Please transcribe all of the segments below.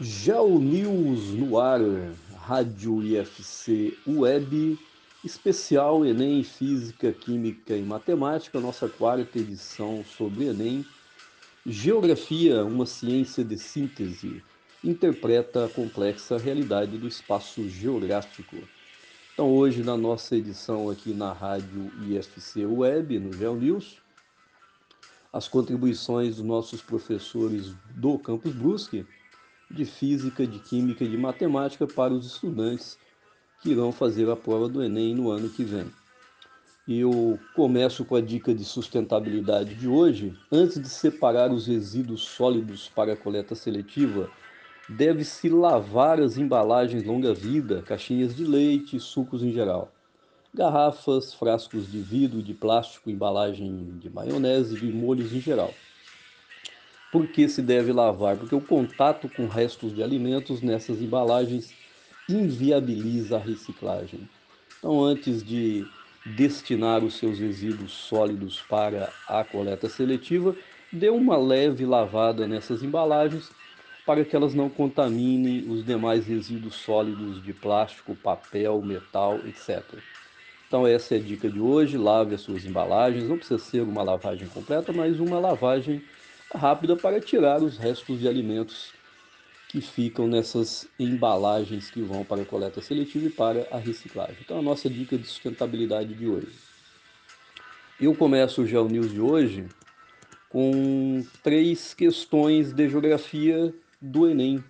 Geo News no ar, Rádio IFC Web, especial Enem Física, Química e Matemática, nossa quarta edição sobre Enem. Geografia, uma ciência de síntese, interpreta a complexa realidade do espaço geográfico. Então, hoje, na nossa edição aqui na Rádio IFC Web, no Geo News, as contribuições dos nossos professores do Campus Brusque de Física, de Química e de Matemática para os estudantes que irão fazer a prova do Enem no ano que vem. Eu começo com a dica de sustentabilidade de hoje. Antes de separar os resíduos sólidos para a coleta seletiva, deve-se lavar as embalagens longa-vida, caixinhas de leite, sucos em geral. Garrafas, frascos de vidro, de plástico, embalagem de maionese e de molhos em geral. Por que se deve lavar? Porque o contato com restos de alimentos nessas embalagens inviabiliza a reciclagem. Então, antes de destinar os seus resíduos sólidos para a coleta seletiva, dê uma leve lavada nessas embalagens para que elas não contaminem os demais resíduos sólidos de plástico, papel, metal, etc. Então essa é a dica de hoje, lave as suas embalagens, não precisa ser uma lavagem completa, mas uma lavagem rápida para tirar os restos de alimentos que ficam nessas embalagens que vão para a coleta seletiva e para a reciclagem. Então, a nossa dica de sustentabilidade de hoje. Eu começo o Geo News de hoje com três questões de geografia do Enem,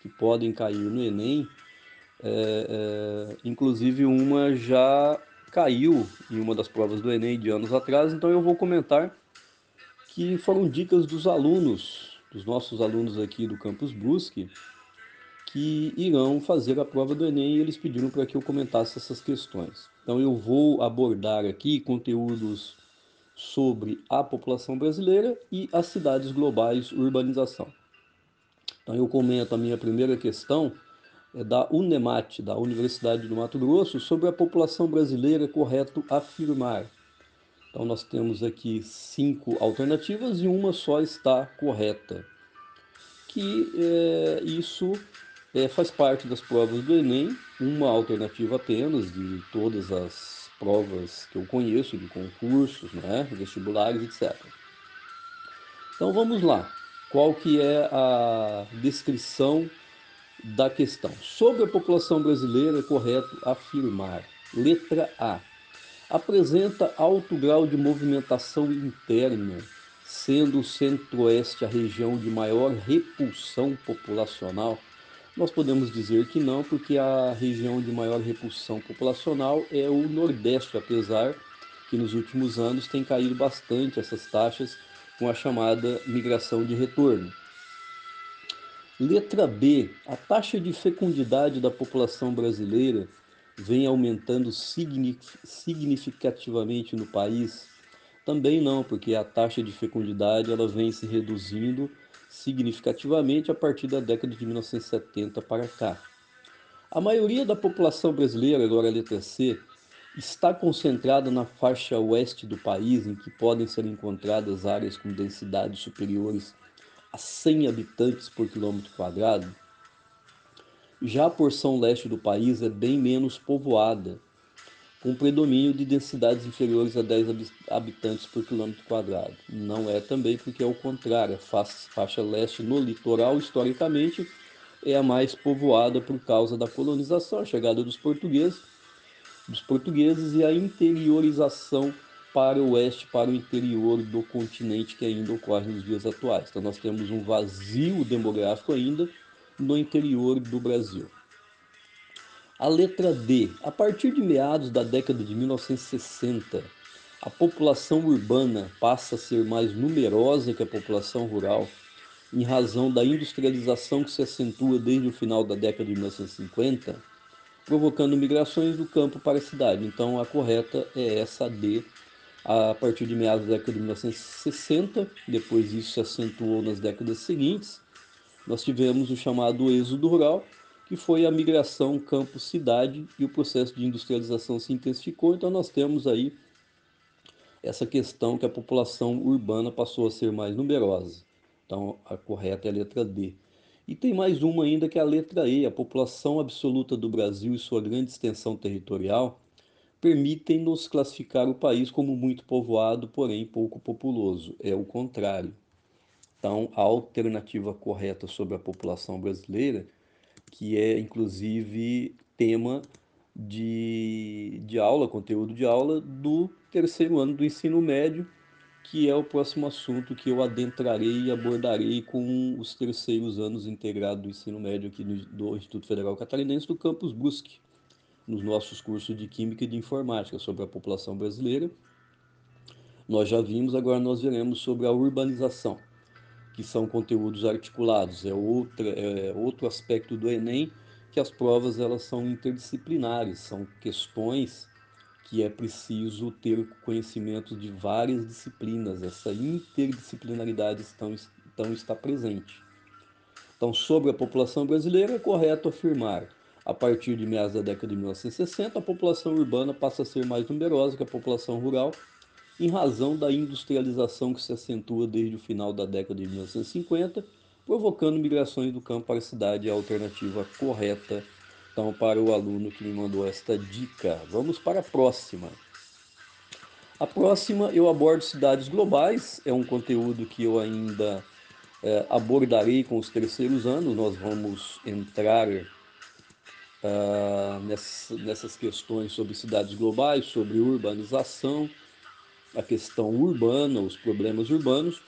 que podem cair no Enem. É, é, inclusive, uma já caiu em uma das provas do Enem de anos atrás, então eu vou comentar que foram dicas dos alunos, dos nossos alunos aqui do Campus Brusque, que irão fazer a prova do Enem e eles pediram para que eu comentasse essas questões. Então eu vou abordar aqui conteúdos sobre a população brasileira e as cidades globais urbanização. Então eu comento a minha primeira questão é da UNEMAT, da Universidade do Mato Grosso, sobre a população brasileira, correto afirmar. Então, nós temos aqui cinco alternativas e uma só está correta. Que é, isso é, faz parte das provas do Enem, uma alternativa apenas de todas as provas que eu conheço, de concursos, né, vestibulares, etc. Então, vamos lá. Qual que é a descrição da questão? Sobre a população brasileira, é correto afirmar. Letra A apresenta alto grau de movimentação interna, sendo o centro-oeste a região de maior repulsão populacional? Nós podemos dizer que não, porque a região de maior repulsão populacional é o Nordeste, apesar que nos últimos anos tem caído bastante essas taxas com a chamada migração de retorno. Letra B. A taxa de fecundidade da população brasileira vem aumentando significativamente no país? Também não, porque a taxa de fecundidade ela vem se reduzindo significativamente a partir da década de 1970 para cá. A maioria da população brasileira, agora a letra C, está concentrada na faixa oeste do país, em que podem ser encontradas áreas com densidades superiores a 100 habitantes por quilômetro quadrado, já a porção leste do país é bem menos povoada, com predomínio de densidades inferiores a 10 habitantes por quilômetro quadrado. Não é também porque é o contrário, a faixa leste no litoral, historicamente, é a mais povoada por causa da colonização, a chegada dos portugueses, dos portugueses e a interiorização para o oeste, para o interior do continente que ainda ocorre nos dias atuais. Então nós temos um vazio demográfico ainda, no interior do Brasil. A letra D. A partir de meados da década de 1960, a população urbana passa a ser mais numerosa que a população rural, em razão da industrialização que se acentua desde o final da década de 1950, provocando migrações do campo para a cidade. Então, a correta é essa D. A partir de meados da década de 1960, depois isso se acentuou nas décadas seguintes, nós tivemos o chamado êxodo rural, que foi a migração campo-cidade e o processo de industrialização se intensificou, então nós temos aí essa questão que a população urbana passou a ser mais numerosa. Então a correta é a letra D. E tem mais uma ainda que é a letra E. A população absoluta do Brasil e sua grande extensão territorial permitem-nos classificar o país como muito povoado, porém pouco populoso. É o contrário. Então, a alternativa correta sobre a população brasileira, que é inclusive tema de, de aula, conteúdo de aula do terceiro ano do ensino médio, que é o próximo assunto que eu adentrarei e abordarei com os terceiros anos integrados do ensino médio aqui no, do Instituto Federal Catarinense do Campus Brusque, nos nossos cursos de Química e de Informática sobre a população brasileira. Nós já vimos, agora nós veremos sobre a urbanização, que são conteúdos articulados, é, outra, é outro aspecto do Enem, que as provas elas são interdisciplinares, são questões que é preciso ter conhecimento de várias disciplinas, essa interdisciplinaridade estão, estão está presente. Então, sobre a população brasileira, é correto afirmar, a partir de meados da década de 1960, a população urbana passa a ser mais numerosa que a população rural, em razão da industrialização que se acentua desde o final da década de 1950, provocando migrações do campo para a cidade, a alternativa correta então, para o aluno que me mandou esta dica. Vamos para a próxima. A próxima eu abordo cidades globais, é um conteúdo que eu ainda é, abordarei com os terceiros anos. Nós vamos entrar uh, nessas, nessas questões sobre cidades globais, sobre urbanização, a questão urbana, os problemas urbanos,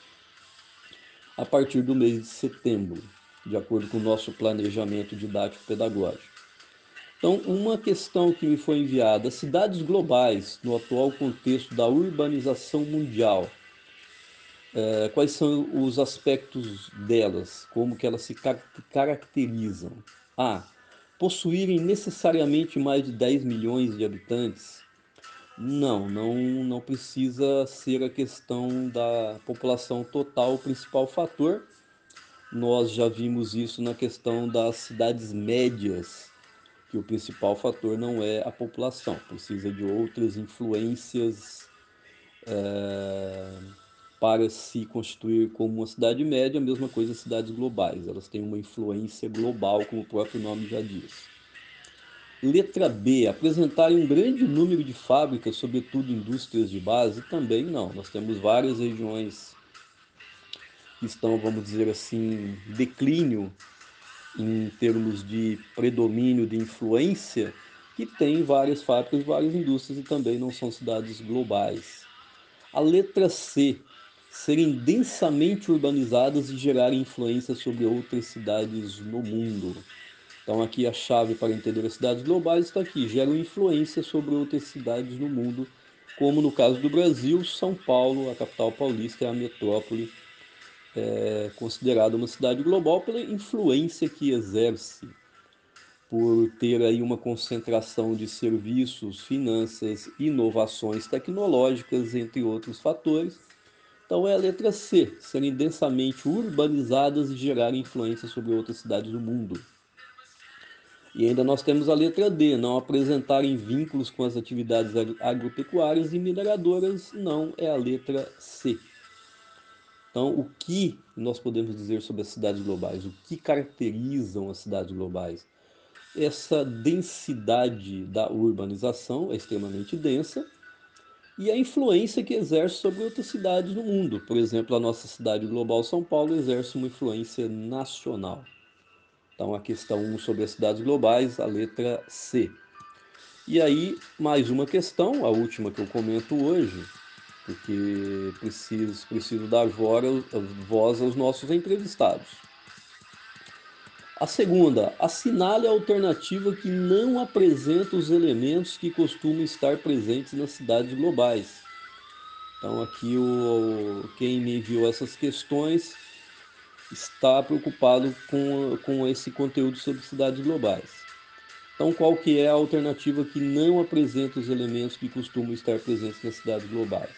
a partir do mês de setembro, de acordo com o nosso planejamento didático-pedagógico. Então, uma questão que me foi enviada: cidades globais no atual contexto da urbanização mundial. É, quais são os aspectos delas? Como que elas se car caracterizam? A. Possuírem necessariamente mais de 10 milhões de habitantes? Não, não, não precisa ser a questão da população total o principal fator. Nós já vimos isso na questão das cidades médias que o principal fator não é a população, precisa de outras influências é, para se constituir como uma cidade média, a mesma coisa as cidades globais, elas têm uma influência global, como o próprio nome já diz. Letra B, apresentarem um grande número de fábricas, sobretudo indústrias de base, também não. Nós temos várias regiões que estão, vamos dizer assim, declínio em termos de predomínio de influência, que tem várias fábricas, várias indústrias e também não são cidades globais. A letra C, serem densamente urbanizadas e gerarem influência sobre outras cidades no mundo. Então aqui a chave para entender as cidades globais está aqui, geram influência sobre outras cidades no mundo, como no caso do Brasil, São Paulo, a capital paulista, é a metrópole é considerada uma cidade global pela influência que exerce, por ter aí uma concentração de serviços, finanças, inovações tecnológicas, entre outros fatores. Então é a letra C, serem densamente urbanizadas e gerarem influência sobre outras cidades do mundo. E ainda nós temos a letra D, não apresentarem vínculos com as atividades agropecuárias e mineradoras, não é a letra C. Então, o que nós podemos dizer sobre as cidades globais? O que caracterizam as cidades globais? Essa densidade da urbanização é extremamente densa e a influência que exerce sobre outras cidades no mundo. Por exemplo, a nossa cidade global, São Paulo, exerce uma influência nacional. Então, a questão 1 sobre as cidades globais, a letra C. E aí, mais uma questão, a última que eu comento hoje, porque preciso, preciso dar voz aos nossos entrevistados. A segunda, assinale a alternativa que não apresenta os elementos que costumam estar presentes nas cidades globais. Então aqui o, quem me enviou essas questões está preocupado com, com esse conteúdo sobre cidades globais. Então qual que é a alternativa que não apresenta os elementos que costumam estar presentes nas cidades globais?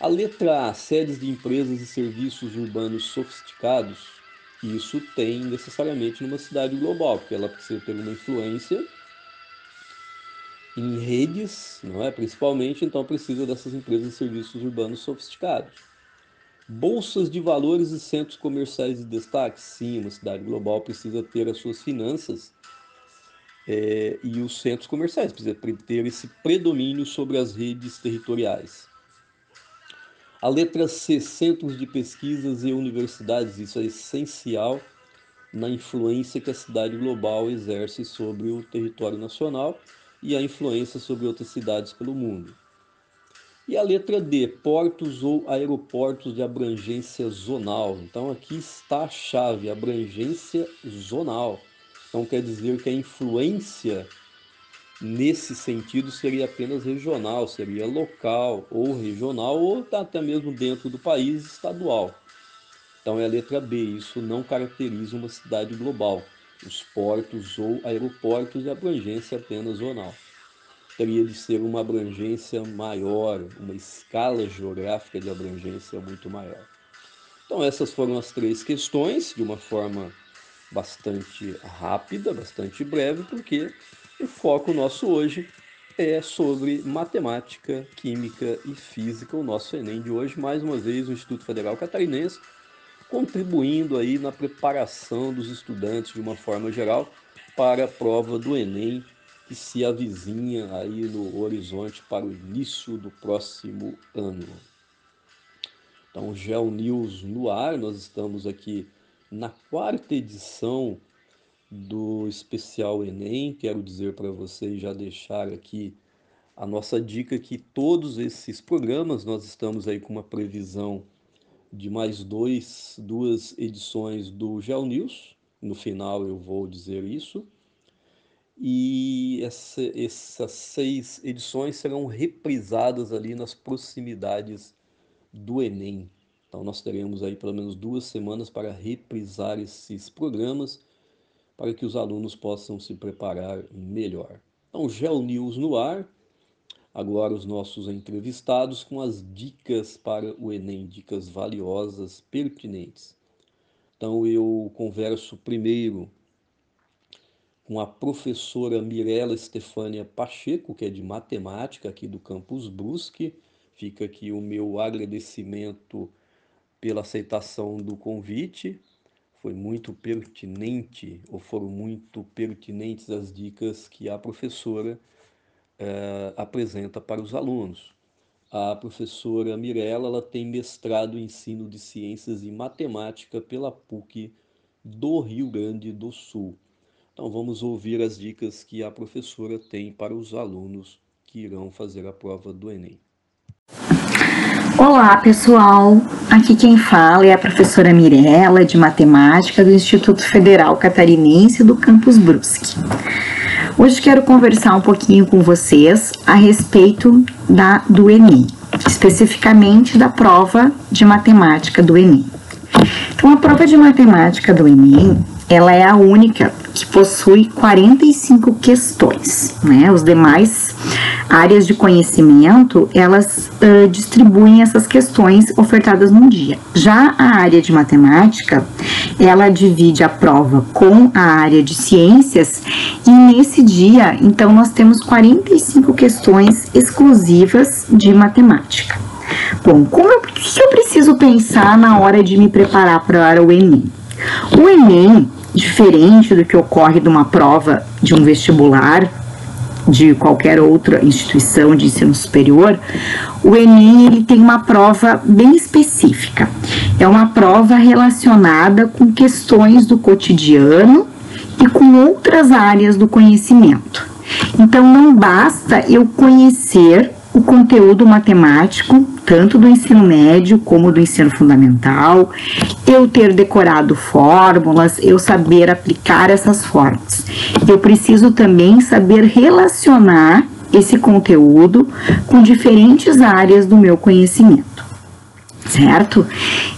A letra A, sedes de empresas e serviços urbanos sofisticados, isso tem necessariamente numa cidade global, porque ela precisa ter uma influência em redes, não é? Principalmente, então precisa dessas empresas e serviços urbanos sofisticados. Bolsas de valores e centros comerciais de destaque. Sim, uma cidade global precisa ter as suas finanças é, e os centros comerciais, precisa ter esse predomínio sobre as redes territoriais. A letra C, centros de pesquisas e universidades, isso é essencial na influência que a cidade global exerce sobre o território nacional e a influência sobre outras cidades pelo mundo. E a letra D, portos ou aeroportos de abrangência zonal. Então aqui está a chave, abrangência zonal. Então quer dizer que a influência nesse sentido seria apenas regional, seria local ou regional ou até mesmo dentro do país estadual. Então é a letra B, isso não caracteriza uma cidade global. Os portos ou aeroportos de abrangência apenas zonal teria de ser uma abrangência maior, uma escala geográfica de abrangência muito maior. Então, essas foram as três questões, de uma forma bastante rápida, bastante breve, porque o foco nosso hoje é sobre matemática, química e física, o nosso Enem de hoje. Mais uma vez, o Instituto Federal Catarinense contribuindo aí na preparação dos estudantes de uma forma geral para a prova do Enem que se avizinha aí no horizonte para o início do próximo ano. Então, Geo News no ar, nós estamos aqui na quarta edição do especial Enem. Quero dizer para vocês já deixar aqui a nossa dica que todos esses programas nós estamos aí com uma previsão de mais dois, duas edições do Geo News. No final eu vou dizer isso e essa, essas seis edições serão reprisadas ali nas proximidades do Enem. Então nós teremos aí pelo menos duas semanas para reprisar esses programas para que os alunos possam se preparar melhor. Então, Gel News no ar. Agora os nossos entrevistados com as dicas para o Enem, dicas valiosas, pertinentes. Então eu converso primeiro com a professora Mirella Estefânia Pacheco, que é de matemática aqui do campus Brusque. Fica aqui o meu agradecimento pela aceitação do convite. Foi muito pertinente, ou foram muito pertinentes as dicas que a professora eh, apresenta para os alunos. A professora Mirella ela tem mestrado em ensino de ciências e matemática pela PUC do Rio Grande do Sul. Então vamos ouvir as dicas que a professora tem para os alunos que irão fazer a prova do Enem. Olá pessoal, aqui quem fala é a professora Mirella de Matemática do Instituto Federal Catarinense do Campus Brusque. Hoje quero conversar um pouquinho com vocês a respeito da, do Enem, especificamente da prova de matemática do Enem. Então, a prova de matemática do Enem ela é a única que possui 45 questões, né? Os demais áreas de conhecimento, elas uh, distribuem essas questões ofertadas num dia. Já a área de matemática, ela divide a prova com a área de ciências e nesse dia, então, nós temos 45 questões exclusivas de matemática. Bom, como eu, que eu preciso pensar na hora de me preparar para o Enem? O Enem, diferente do que ocorre de uma prova de um vestibular, de qualquer outra instituição de ensino superior, o Enem ele tem uma prova bem específica. É uma prova relacionada com questões do cotidiano e com outras áreas do conhecimento. Então não basta eu conhecer o conteúdo matemático, tanto do ensino médio como do ensino fundamental, eu ter decorado fórmulas, eu saber aplicar essas fórmulas. Eu preciso também saber relacionar esse conteúdo com diferentes áreas do meu conhecimento, certo?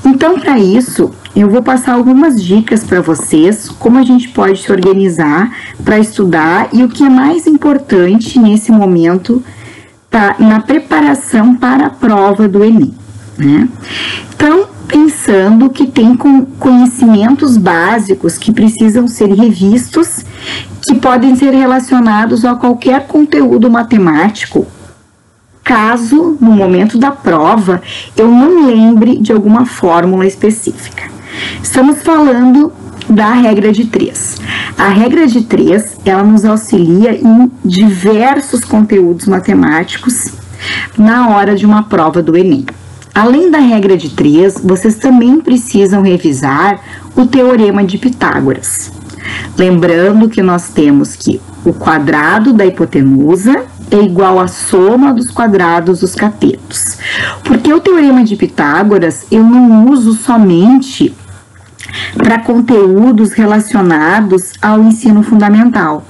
Então, para isso, eu vou passar algumas dicas para vocês, como a gente pode se organizar para estudar e o que é mais importante nesse momento na preparação para a prova do Enem, né? Então, pensando que tem conhecimentos básicos que precisam ser revistos, que podem ser relacionados a qualquer conteúdo matemático caso no momento da prova eu não lembre de alguma fórmula específica. Estamos falando da regra de três. A regra de três, ela nos auxilia em diversos conteúdos matemáticos na hora de uma prova do Enem. Além da regra de três, vocês também precisam revisar o teorema de Pitágoras. Lembrando que nós temos que o quadrado da hipotenusa é igual à soma dos quadrados dos catetos. Porque o teorema de Pitágoras eu não uso somente para conteúdos relacionados ao ensino fundamental,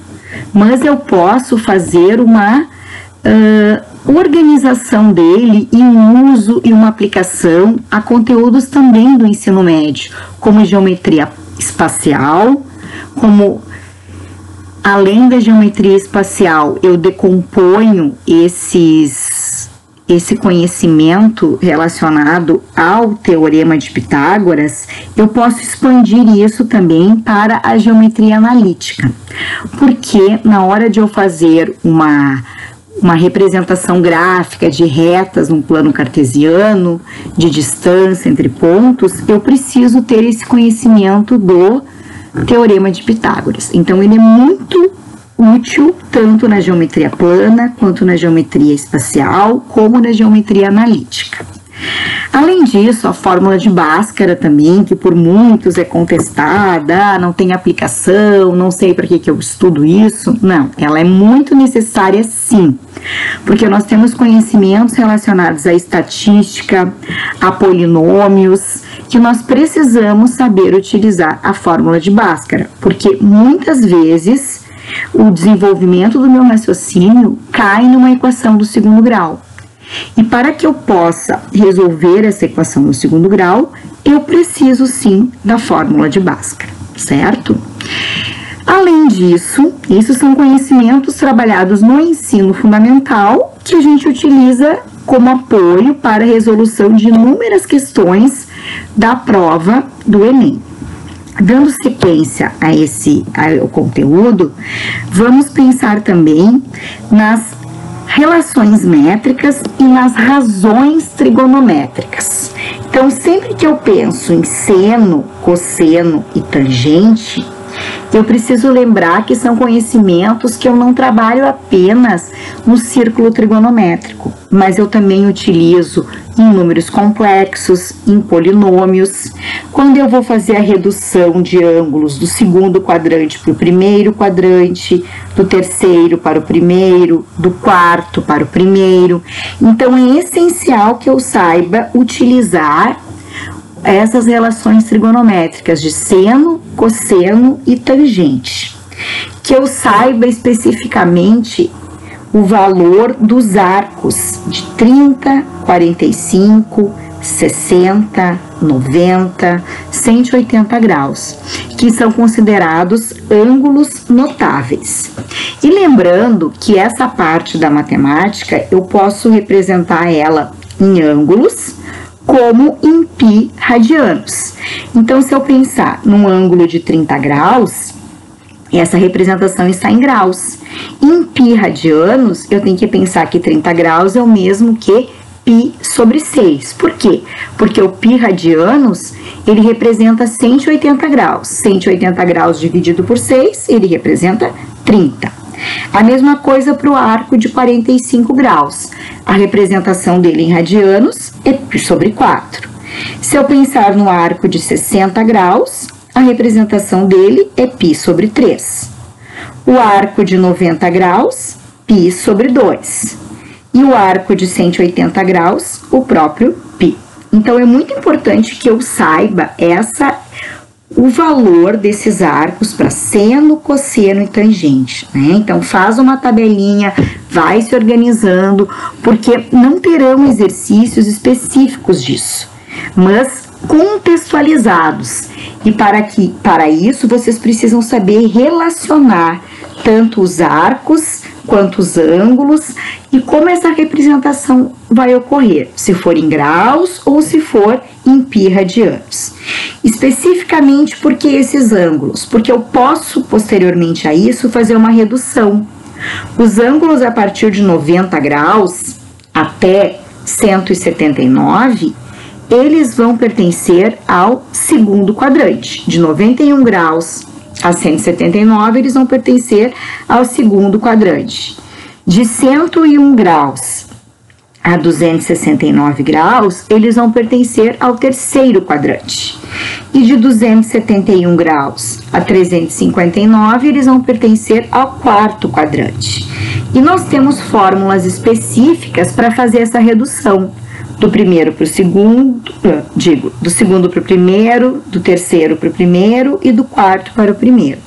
mas eu posso fazer uma uh, organização dele e um uso e uma aplicação a conteúdos também do ensino médio, como geometria espacial, como além da geometria espacial, eu decomponho esses esse conhecimento relacionado ao teorema de Pitágoras, eu posso expandir isso também para a geometria analítica. Porque na hora de eu fazer uma uma representação gráfica de retas num plano cartesiano, de distância entre pontos, eu preciso ter esse conhecimento do teorema de Pitágoras. Então ele é muito útil tanto na geometria plana, quanto na geometria espacial, como na geometria analítica. Além disso, a fórmula de Bhaskara também, que por muitos é contestada, não tem aplicação, não sei para que, que eu estudo isso. Não, ela é muito necessária sim, porque nós temos conhecimentos relacionados à estatística, a polinômios, que nós precisamos saber utilizar a fórmula de Bhaskara, porque muitas vezes o desenvolvimento do meu raciocínio cai numa equação do segundo grau. E para que eu possa resolver essa equação no segundo grau, eu preciso sim da fórmula de Bhaskara, certo? Além disso, isso são conhecimentos trabalhados no ensino fundamental que a gente utiliza como apoio para a resolução de inúmeras questões da prova do Enem. Dando sequência a esse ao conteúdo, vamos pensar também nas relações métricas e nas razões trigonométricas. Então, sempre que eu penso em seno, cosseno e tangente, eu preciso lembrar que são conhecimentos que eu não trabalho apenas no círculo trigonométrico, mas eu também utilizo em números complexos, em polinômios. Quando eu vou fazer a redução de ângulos do segundo quadrante para o primeiro quadrante, do terceiro para o primeiro, do quarto para o primeiro. Então é essencial que eu saiba utilizar essas relações trigonométricas de seno, cosseno e tangente. Que eu saiba especificamente o valor dos arcos de 30, 45, 60, 90, 180 graus, que são considerados ângulos notáveis. E lembrando que essa parte da matemática eu posso representar ela em ângulos como em pi radianos. Então, se eu pensar num ângulo de 30 graus, essa representação está em graus. Em pi radianos, eu tenho que pensar que 30 graus é o mesmo que pi sobre 6. Por quê? Porque o pi radianos, ele representa 180 graus. 180 graus dividido por 6, ele representa 30. A mesma coisa para o arco de 45 graus. A representação dele em radianos é π sobre 4. Se eu pensar no arco de 60 graus, a representação dele é π sobre 3. O arco de 90 graus, π sobre 2. E o arco de 180 graus, o próprio π. Então é muito importante que eu saiba essa o valor desses arcos para seno, cosseno e tangente, né? Então faz uma tabelinha, vai se organizando, porque não terão exercícios específicos disso, mas contextualizados. E para que para isso vocês precisam saber relacionar tanto os arcos quantos ângulos e como essa representação vai ocorrer, se for em graus ou se for em pi radianos. Especificamente porque esses ângulos? Porque eu posso posteriormente a isso fazer uma redução. Os ângulos a partir de 90 graus, até 179, eles vão pertencer ao segundo quadrante. De 91 graus a 179, eles vão pertencer ao segundo quadrante. De 101 graus a 269 graus, eles vão pertencer ao terceiro quadrante. E de 271 graus a 359, eles vão pertencer ao quarto quadrante. E nós temos fórmulas específicas para fazer essa redução do primeiro para o segundo, digo, do segundo para o primeiro, do terceiro para o primeiro e do quarto para o primeiro.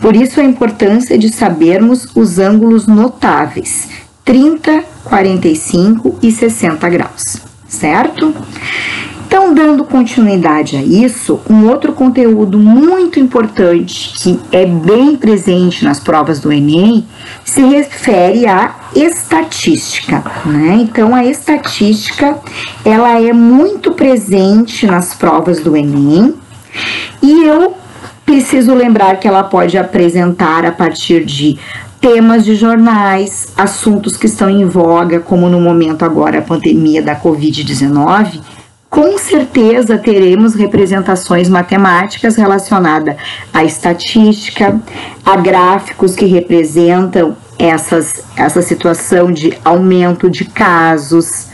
Por isso a importância de sabermos os ângulos notáveis, 30, 45 e 60 graus, certo? Então, dando continuidade a isso, um outro conteúdo muito importante que é bem presente nas provas do Enem se refere à estatística, né? Então, a estatística ela é muito presente nas provas do Enem e eu preciso lembrar que ela pode apresentar a partir de temas de jornais, assuntos que estão em voga, como no momento agora a pandemia da Covid-19, com certeza teremos representações matemáticas relacionadas à estatística, a gráficos que representam essas, essa situação de aumento de casos,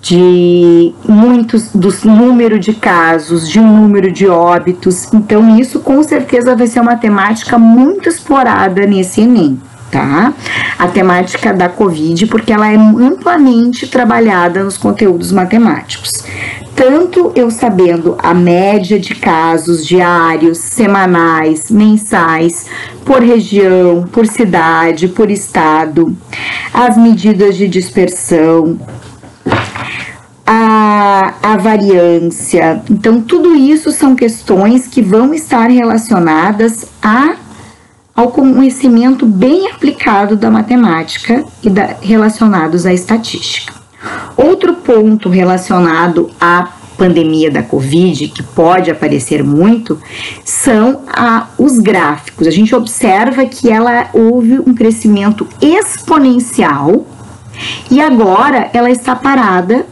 de muitos dos número de casos, de número de óbitos. Então, isso com certeza vai ser uma temática muito explorada nesse Enem tá? A temática da Covid, porque ela é amplamente trabalhada nos conteúdos matemáticos. Tanto eu sabendo a média de casos diários, semanais, mensais, por região, por cidade, por estado, as medidas de dispersão, a, a variância. Então, tudo isso são questões que vão estar relacionadas a ao conhecimento bem aplicado da matemática e da, relacionados à estatística. Outro ponto relacionado à pandemia da Covid, que pode aparecer muito, são a, os gráficos. A gente observa que ela houve um crescimento exponencial e agora ela está parada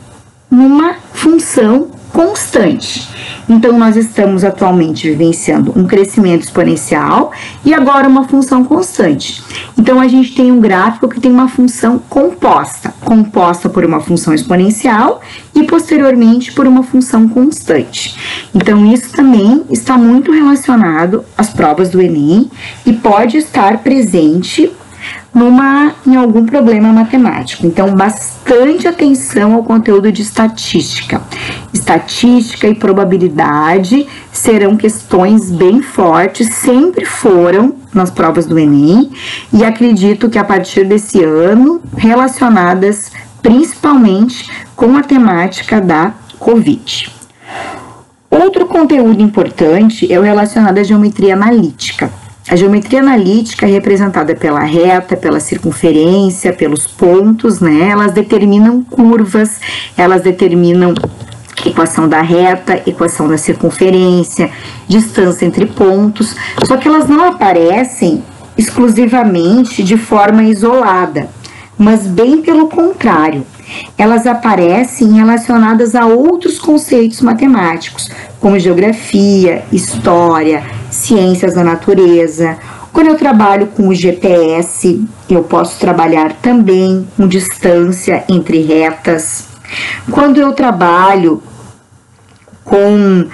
numa função constante. Então, nós estamos atualmente vivenciando um crescimento exponencial e agora uma função constante. Então, a gente tem um gráfico que tem uma função composta, composta por uma função exponencial e posteriormente por uma função constante. Então, isso também está muito relacionado às provas do Enem e pode estar presente numa, em algum problema matemático. Então, bastante atenção ao conteúdo de estatística. Estatística e probabilidade serão questões bem fortes, sempre foram nas provas do Enem, e acredito que a partir desse ano, relacionadas principalmente com a temática da Covid. Outro conteúdo importante é o relacionado à geometria analítica. A geometria analítica é representada pela reta, pela circunferência, pelos pontos, né? Elas determinam curvas, elas determinam equação da reta, equação da circunferência, distância entre pontos, só que elas não aparecem exclusivamente de forma isolada, mas bem pelo contrário, elas aparecem relacionadas a outros conceitos matemáticos, como geografia, história, ciências da natureza. Quando eu trabalho com o GPS, eu posso trabalhar também com distância entre retas. Quando eu trabalho com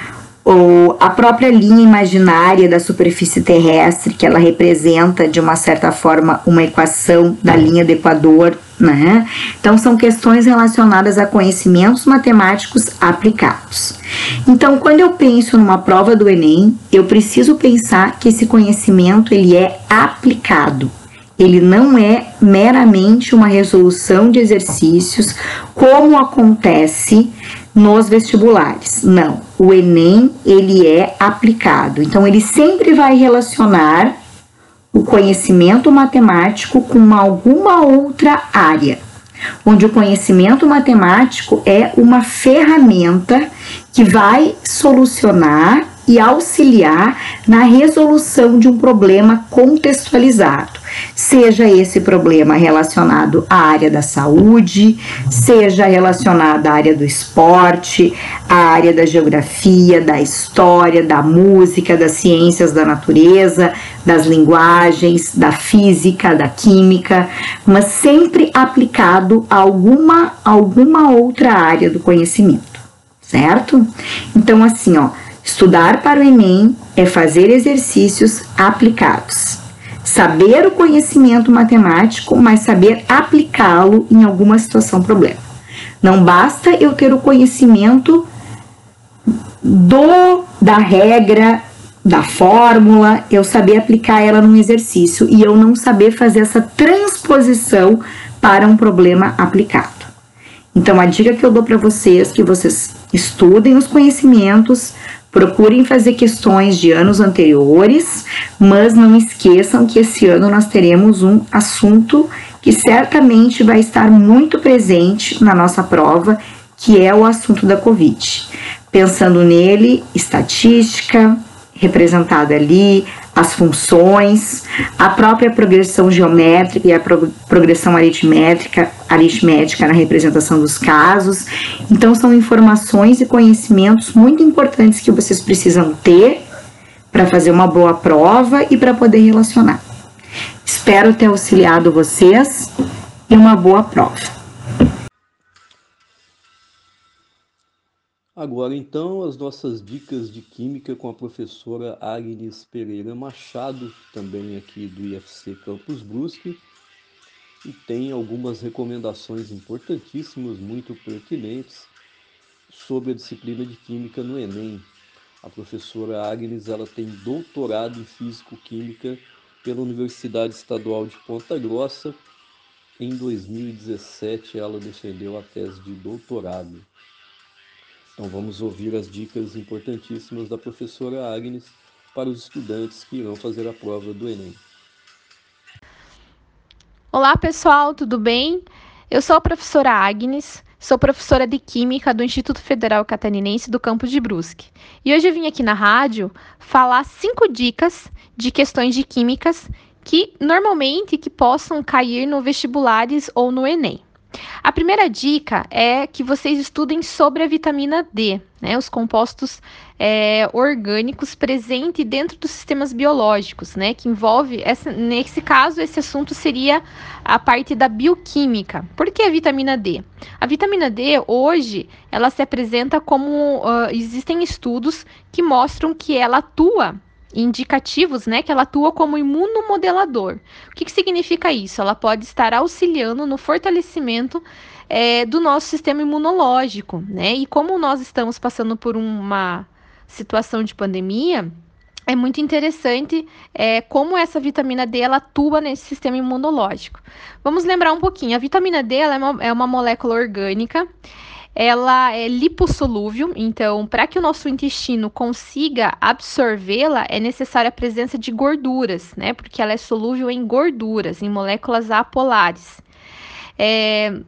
ou a própria linha imaginária da superfície terrestre, que ela representa de uma certa forma uma equação da linha do Equador, né? Então são questões relacionadas a conhecimentos matemáticos aplicados. Então, quando eu penso numa prova do ENEM, eu preciso pensar que esse conhecimento ele é aplicado. Ele não é meramente uma resolução de exercícios como acontece nos vestibulares. Não, o ENEM ele é aplicado. Então ele sempre vai relacionar o conhecimento matemático com alguma outra área, onde o conhecimento matemático é uma ferramenta que vai solucionar e auxiliar na resolução de um problema contextualizado seja esse problema relacionado à área da saúde, seja relacionado à área do esporte, à área da geografia, da história, da música, das ciências da natureza, das linguagens, da física, da química, mas sempre aplicado a alguma, alguma outra área do conhecimento, certo? Então, assim, ó, estudar para o Enem é fazer exercícios aplicados saber o conhecimento matemático, mas saber aplicá-lo em alguma situação problema. Não basta eu ter o conhecimento do da regra, da fórmula, eu saber aplicar ela num exercício e eu não saber fazer essa transposição para um problema aplicado. Então a dica que eu dou para vocês que vocês estudem os conhecimentos, Procurem fazer questões de anos anteriores, mas não esqueçam que esse ano nós teremos um assunto que certamente vai estar muito presente na nossa prova, que é o assunto da Covid. Pensando nele, estatística, representada ali, as funções, a própria progressão geométrica e a progressão aritmétrica, aritmética na representação dos casos. Então, são informações e conhecimentos muito importantes que vocês precisam ter para fazer uma boa prova e para poder relacionar. Espero ter auxiliado vocês e uma boa prova. Agora então as nossas dicas de química com a professora Agnes Pereira Machado, também aqui do IFC Campus Brusque, e tem algumas recomendações importantíssimas, muito pertinentes sobre a disciplina de química no ENEM. A professora Agnes ela tem doutorado em físico-química pela Universidade Estadual de Ponta Grossa. Em 2017 ela defendeu a tese de doutorado. Então vamos ouvir as dicas importantíssimas da professora Agnes para os estudantes que irão fazer a prova do Enem. Olá pessoal, tudo bem? Eu sou a professora Agnes, sou professora de Química do Instituto Federal Catarinense do Campus de Brusque. E hoje eu vim aqui na rádio falar cinco dicas de questões de químicas que normalmente que possam cair no vestibulares ou no Enem. A primeira dica é que vocês estudem sobre a vitamina D, né, os compostos é, orgânicos presentes dentro dos sistemas biológicos, né, que envolve, essa, nesse caso, esse assunto seria a parte da bioquímica. Por que a vitamina D? A vitamina D, hoje, ela se apresenta como, uh, existem estudos que mostram que ela atua indicativos, né, que ela atua como imunomodelador. O que, que significa isso? Ela pode estar auxiliando no fortalecimento é, do nosso sistema imunológico, né? E como nós estamos passando por uma situação de pandemia, é muito interessante é, como essa vitamina D ela atua nesse sistema imunológico. Vamos lembrar um pouquinho. A vitamina D é uma, é uma molécula orgânica ela é lipossolúvel, então, para que o nosso intestino consiga absorvê-la, é necessária a presença de gorduras, né? Porque ela é solúvel em gorduras, em moléculas apolares. É,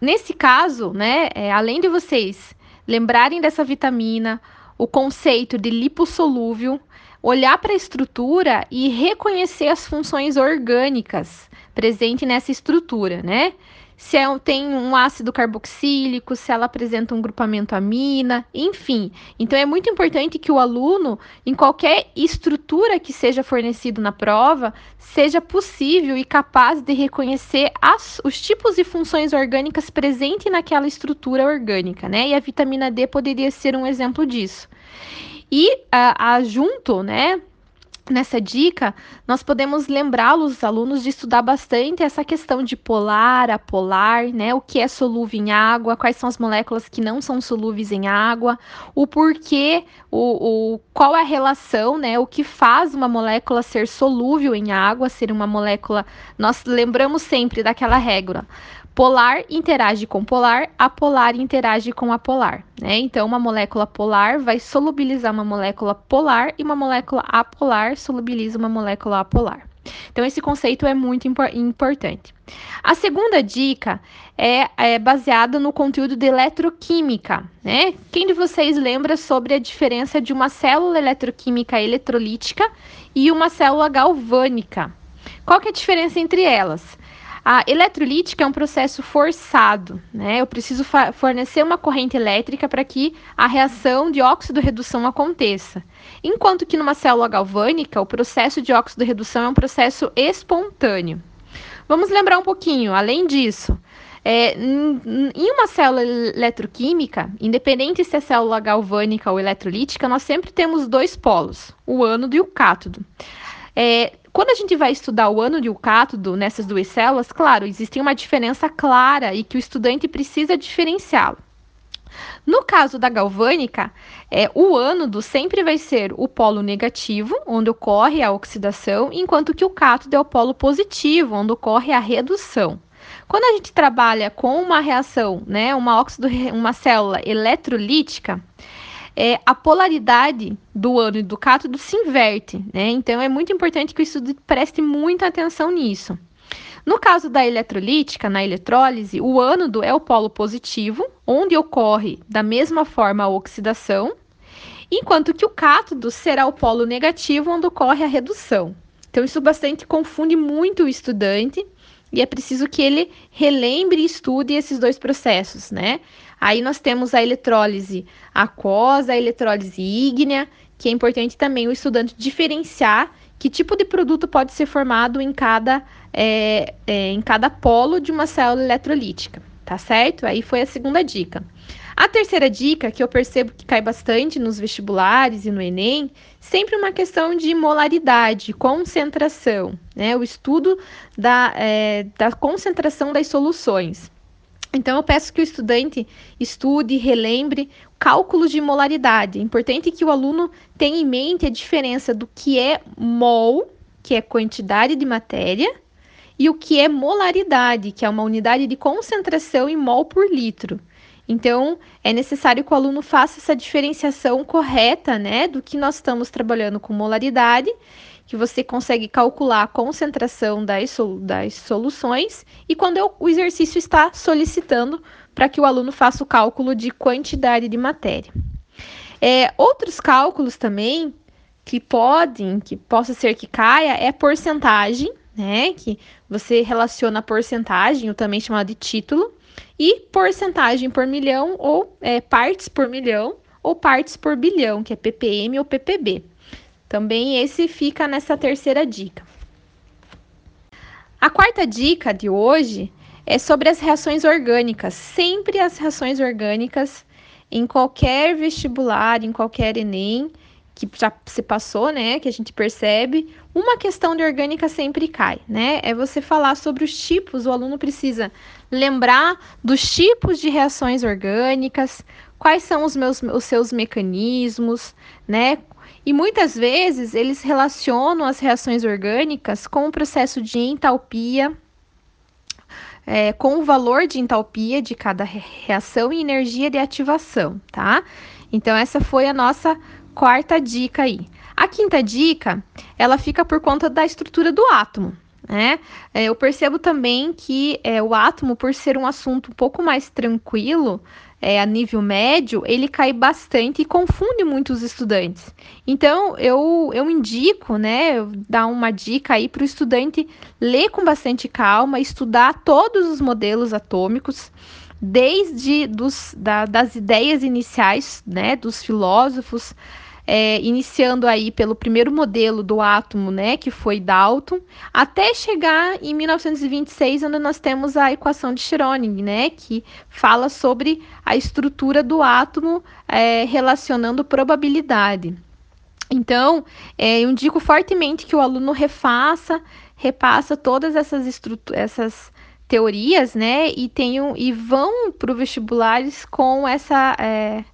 nesse caso, né, é, além de vocês lembrarem dessa vitamina, o conceito de lipossolúvel, olhar para a estrutura e reconhecer as funções orgânicas presentes nessa estrutura, né? Se é, tem um ácido carboxílico, se ela apresenta um grupamento amina, enfim. Então é muito importante que o aluno, em qualquer estrutura que seja fornecido na prova, seja possível e capaz de reconhecer as, os tipos e funções orgânicas presentes naquela estrutura orgânica, né? E a vitamina D poderia ser um exemplo disso. E a, a junto, né? Nessa dica, nós podemos lembrar os alunos de estudar bastante essa questão de polar, apolar, né? O que é solúvel em água, quais são as moléculas que não são solúveis em água, o porquê, o, o qual é a relação, né? O que faz uma molécula ser solúvel em água, ser uma molécula. Nós lembramos sempre daquela regra. Polar interage com polar, apolar interage com apolar. Né? Então, uma molécula polar vai solubilizar uma molécula polar e uma molécula apolar solubiliza uma molécula apolar. Então, esse conceito é muito impor importante. A segunda dica é, é baseada no conteúdo de eletroquímica, né? Quem de vocês lembra sobre a diferença de uma célula eletroquímica eletrolítica e uma célula galvânica? Qual que é a diferença entre elas? A eletrolítica é um processo forçado, né? Eu preciso fornecer uma corrente elétrica para que a reação de óxido-redução aconteça. Enquanto que numa célula galvânica, o processo de óxido-redução é um processo espontâneo. Vamos lembrar um pouquinho, além disso, é, em uma célula eletroquímica, independente se é célula galvânica ou eletrolítica, nós sempre temos dois polos, o ânodo e o cátodo. É, quando a gente vai estudar o ânodo e o cátodo nessas duas células, claro, existe uma diferença clara e que o estudante precisa diferenciá-lo. No caso da galvânica, é, o ânodo sempre vai ser o polo negativo, onde ocorre a oxidação, enquanto que o cátodo é o polo positivo, onde ocorre a redução. Quando a gente trabalha com uma reação, né, uma, óxido, uma célula eletrolítica, é, a polaridade do ânodo e do cátodo se inverte, né? Então é muito importante que o estudo preste muita atenção nisso. No caso da eletrolítica, na eletrólise, o ânodo é o polo positivo, onde ocorre da mesma forma a oxidação, enquanto que o cátodo será o polo negativo, onde ocorre a redução. Então, isso bastante confunde muito o estudante e é preciso que ele relembre e estude esses dois processos, né? Aí nós temos a eletrólise aquosa, a eletrólise ígnea, que é importante também o estudante diferenciar que tipo de produto pode ser formado em cada, é, é, em cada polo de uma célula eletrolítica, tá certo? Aí foi a segunda dica. A terceira dica, que eu percebo que cai bastante nos vestibulares e no Enem, sempre uma questão de molaridade, concentração, né? O estudo da, é, da concentração das soluções. Então, eu peço que o estudante estude, relembre cálculos de molaridade. É importante que o aluno tenha em mente a diferença do que é mol, que é quantidade de matéria, e o que é molaridade, que é uma unidade de concentração em mol por litro. Então, é necessário que o aluno faça essa diferenciação correta, né, do que nós estamos trabalhando com molaridade que você consegue calcular a concentração das, das soluções e quando eu, o exercício está solicitando para que o aluno faça o cálculo de quantidade de matéria. É, outros cálculos também que podem, que possa ser que caia, é porcentagem, né? Que você relaciona a porcentagem, ou também chamado de título, e porcentagem por milhão ou é, partes por milhão ou partes por bilhão, que é ppm ou ppb. Também esse fica nessa terceira dica. A quarta dica de hoje é sobre as reações orgânicas. Sempre as reações orgânicas em qualquer vestibular, em qualquer Enem, que já se passou, né, que a gente percebe, uma questão de orgânica sempre cai, né? É você falar sobre os tipos, o aluno precisa lembrar dos tipos de reações orgânicas, quais são os meus os seus mecanismos, né? E muitas vezes eles relacionam as reações orgânicas com o processo de entalpia, é, com o valor de entalpia de cada reação e energia de ativação, tá? Então, essa foi a nossa quarta dica aí. A quinta dica, ela fica por conta da estrutura do átomo, né? É, eu percebo também que é, o átomo, por ser um assunto um pouco mais tranquilo, é, a nível médio, ele cai bastante e confunde muito os estudantes. Então, eu, eu indico, né, dar uma dica aí para o estudante ler com bastante calma, estudar todos os modelos atômicos, desde dos, da, das ideias iniciais, né, dos filósofos, é, iniciando aí pelo primeiro modelo do átomo, né, que foi Dalton, até chegar em 1926, onde nós temos a equação de Schrödinger, né, que fala sobre a estrutura do átomo é, relacionando probabilidade. Então, é, eu indico fortemente que o aluno refaça, repassa todas essas estruturas, essas teorias, né, e tenham e vão para o vestibulares com essa é,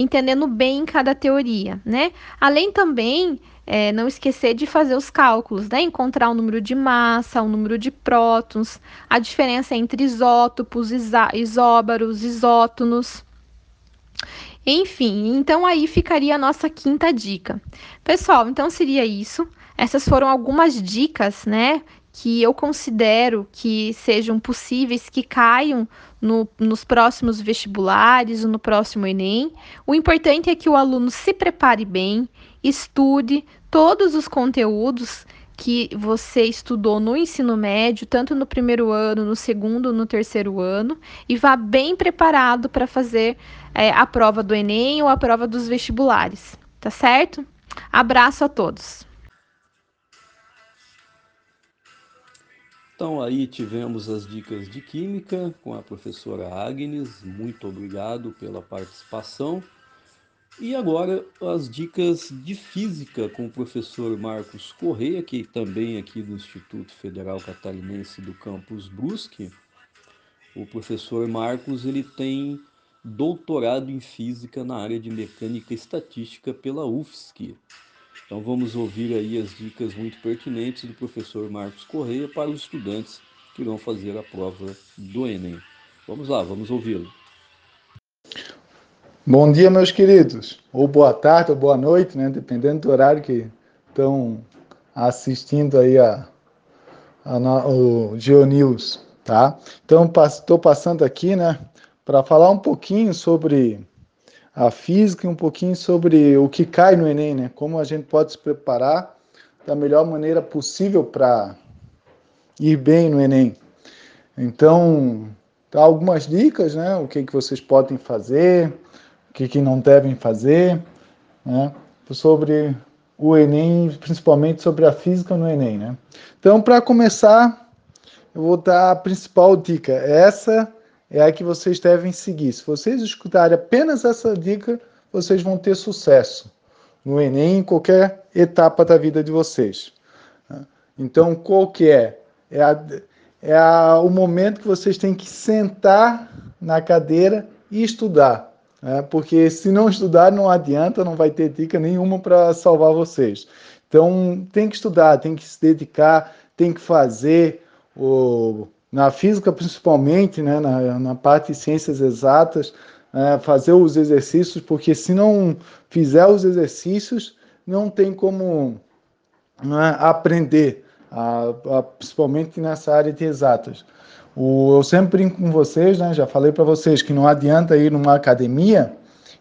entendendo bem cada teoria, né? Além também é, não esquecer de fazer os cálculos, né? Encontrar o número de massa, o número de prótons, a diferença entre isótopos, isóbaros, isótonos. Enfim, então aí ficaria a nossa quinta dica. Pessoal, então seria isso. essas foram algumas dicas, né, que eu considero que sejam possíveis que caiam no, nos próximos vestibulares ou no próximo Enem. O importante é que o aluno se prepare bem, estude todos os conteúdos que você estudou no ensino médio, tanto no primeiro ano, no segundo, no terceiro ano, e vá bem preparado para fazer é, a prova do Enem ou a prova dos vestibulares, tá certo? Abraço a todos! Então aí tivemos as dicas de química com a professora Agnes, muito obrigado pela participação. E agora as dicas de física com o professor Marcos Correia, que também aqui do Instituto Federal Catarinense do campus Brusque. O professor Marcos ele tem doutorado em física na área de mecânica estatística pela UFSC. Então vamos ouvir aí as dicas muito pertinentes do professor Marcos Correia para os estudantes que irão fazer a prova do Enem. Vamos lá, vamos ouvi-lo. Bom dia, meus queridos, ou boa tarde ou boa noite, né, dependendo do horário que estão assistindo aí a, a, o GeoNews, tá? Então, estou passando aqui, né, para falar um pouquinho sobre a física e um pouquinho sobre o que cai no Enem, né? Como a gente pode se preparar da melhor maneira possível para ir bem no Enem. Então, tá algumas dicas, né? O que, que vocês podem fazer, o que, que não devem fazer, né? Sobre o Enem, principalmente sobre a física no Enem, né? Então, para começar, eu vou dar a principal dica. Essa é a que vocês devem seguir. Se vocês escutarem apenas essa dica, vocês vão ter sucesso no Enem, em qualquer etapa da vida de vocês. Então, qual que é? É, a, é a, o momento que vocês têm que sentar na cadeira e estudar. Né? Porque se não estudar, não adianta, não vai ter dica nenhuma para salvar vocês. Então, tem que estudar, tem que se dedicar, tem que fazer o na física principalmente, né, na, na parte de ciências exatas, é, fazer os exercícios, porque se não fizer os exercícios, não tem como né, aprender, a, a, principalmente nessa área de exatas. O, eu sempre brinco com vocês, né, já falei para vocês que não adianta ir numa academia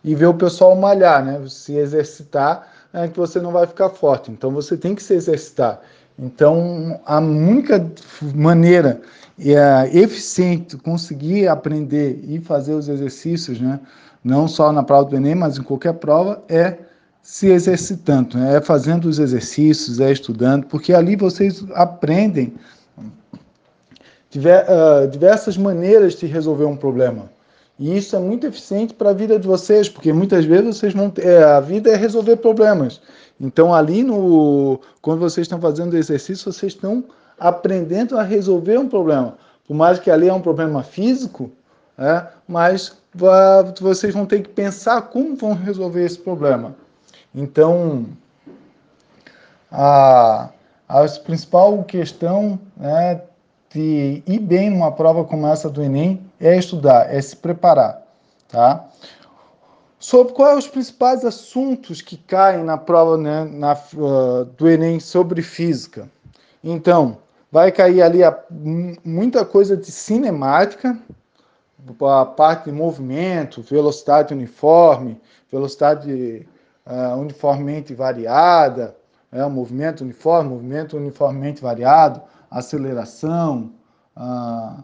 e ver o pessoal malhar, né, se exercitar, é que você não vai ficar forte. Então você tem que se exercitar. Então a única maneira é, eficiente conseguir aprender e fazer os exercícios, né, não só na prova do Enem, mas em qualquer prova, é se exercitando, né, é fazendo os exercícios, é estudando, porque ali vocês aprendem ah, diversas maneiras de resolver um problema. E isso é muito eficiente para a vida de vocês, porque muitas vezes vocês vão ter, é, a vida é resolver problemas. Então ali no quando vocês estão fazendo exercício, vocês estão aprendendo a resolver um problema. Por mais que ali é um problema físico, é, mas vocês vão ter que pensar como vão resolver esse problema. Então, a, a principal questão né, de ir bem numa prova como essa do Enem é estudar, é se preparar. Tá? Sobre quais os principais assuntos que caem na prova né, na, uh, do Enem sobre física. Então, vai cair ali a, muita coisa de cinemática, a parte de movimento, velocidade uniforme, velocidade uh, uniformemente variada, é, movimento uniforme, movimento uniformemente variado, aceleração, uh,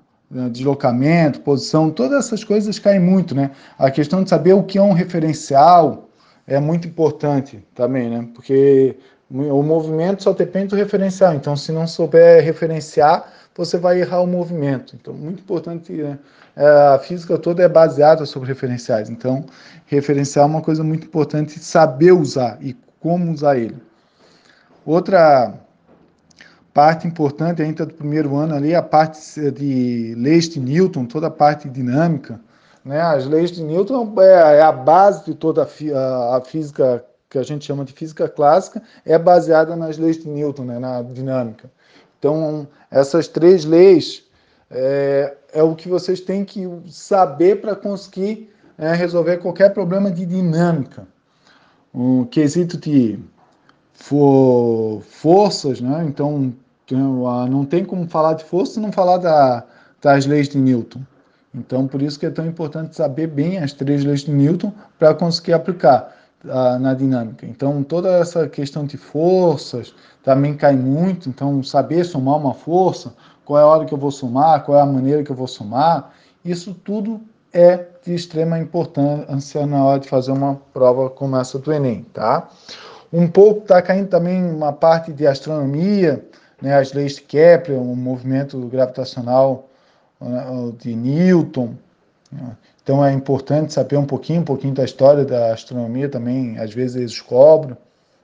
deslocamento, posição, todas essas coisas caem muito, né? A questão de saber o que é um referencial é muito importante também, né? Porque o movimento só depende do referencial. Então, se não souber referenciar, você vai errar o movimento. Então, muito importante, né? É, a física toda é baseada sobre referenciais. Então, referencial é uma coisa muito importante, saber usar e como usar ele. Outra parte importante ainda do primeiro ano ali, a parte de leis de Newton, toda a parte dinâmica. Né? As leis de Newton é, é a base de toda a, física que a gente chama de física clássica, é baseada nas leis de Newton, né, na dinâmica. Então, essas três leis é, é o que vocês têm que saber para conseguir é, resolver qualquer problema de dinâmica. Um quesito de for, forças, né? Então, não tem como falar de força não falar da, das leis de Newton. Então, por isso que é tão importante saber bem as três leis de Newton para conseguir aplicar uh, na dinâmica. Então, toda essa questão de forças também cai muito. Então, saber somar uma força, qual é a hora que eu vou somar, qual é a maneira que eu vou somar, isso tudo é de extrema importância na hora de fazer uma prova como essa do Enem, tá? Um pouco está caindo também uma parte de astronomia, né, as leis de Kepler, o movimento gravitacional né, de Newton. Né? Então é importante saber um pouquinho, um pouquinho da história da astronomia também, às vezes eles cobram.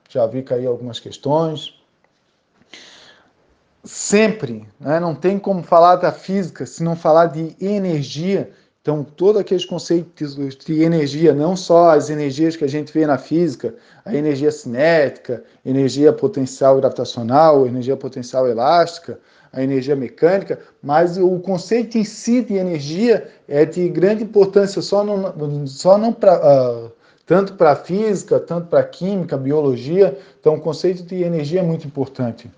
Já vi cair algumas questões. Sempre, né, não tem como falar da física se não falar de energia então, todos aqueles conceitos de energia, não só as energias que a gente vê na física, a energia cinética, energia potencial gravitacional, energia potencial elástica, a energia mecânica, mas o conceito em si de energia é de grande importância, só não, só não para. Uh, tanto para a física, tanto para a química, biologia. Então, o conceito de energia é muito importante.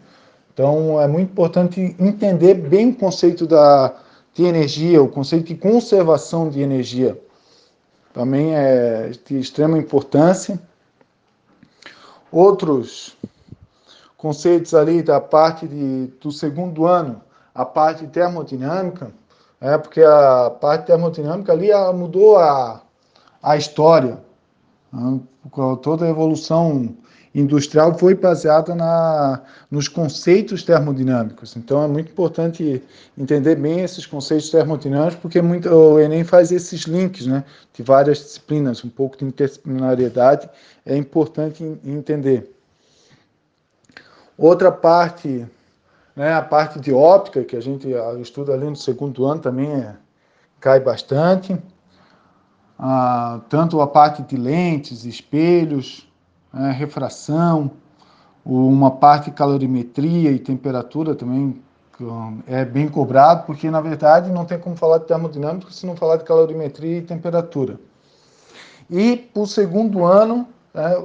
Então, é muito importante entender bem o conceito da, de energia, o conceito de conservação de energia também é de extrema importância. Outros conceitos ali da parte de, do segundo ano, a parte termodinâmica, é porque a parte termodinâmica ali mudou a, a história, né? toda a evolução industrial foi baseada na, nos conceitos termodinâmicos. Então é muito importante entender bem esses conceitos termodinâmicos, porque muito, o Enem faz esses links né, de várias disciplinas, um pouco de interdisciplinariedade é importante entender. Outra parte, né, a parte de óptica, que a gente estuda ali no segundo ano, também é, cai bastante. Ah, tanto a parte de lentes, espelhos, né, refração, uma parte calorimetria e temperatura também é bem cobrado, porque na verdade não tem como falar de termodinâmica se não falar de calorimetria e temperatura. E para o segundo ano, é,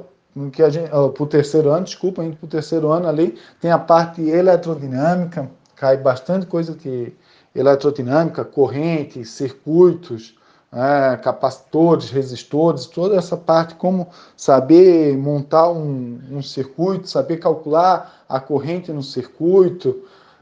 que a gente, para o terceiro ano, desculpa, indo para o terceiro ano ali, tem a parte eletrodinâmica, cai bastante coisa de eletrodinâmica, corrente, circuitos, é, capacitores, resistores, toda essa parte, como saber montar um, um, circuito, saber calcular a corrente no circuito,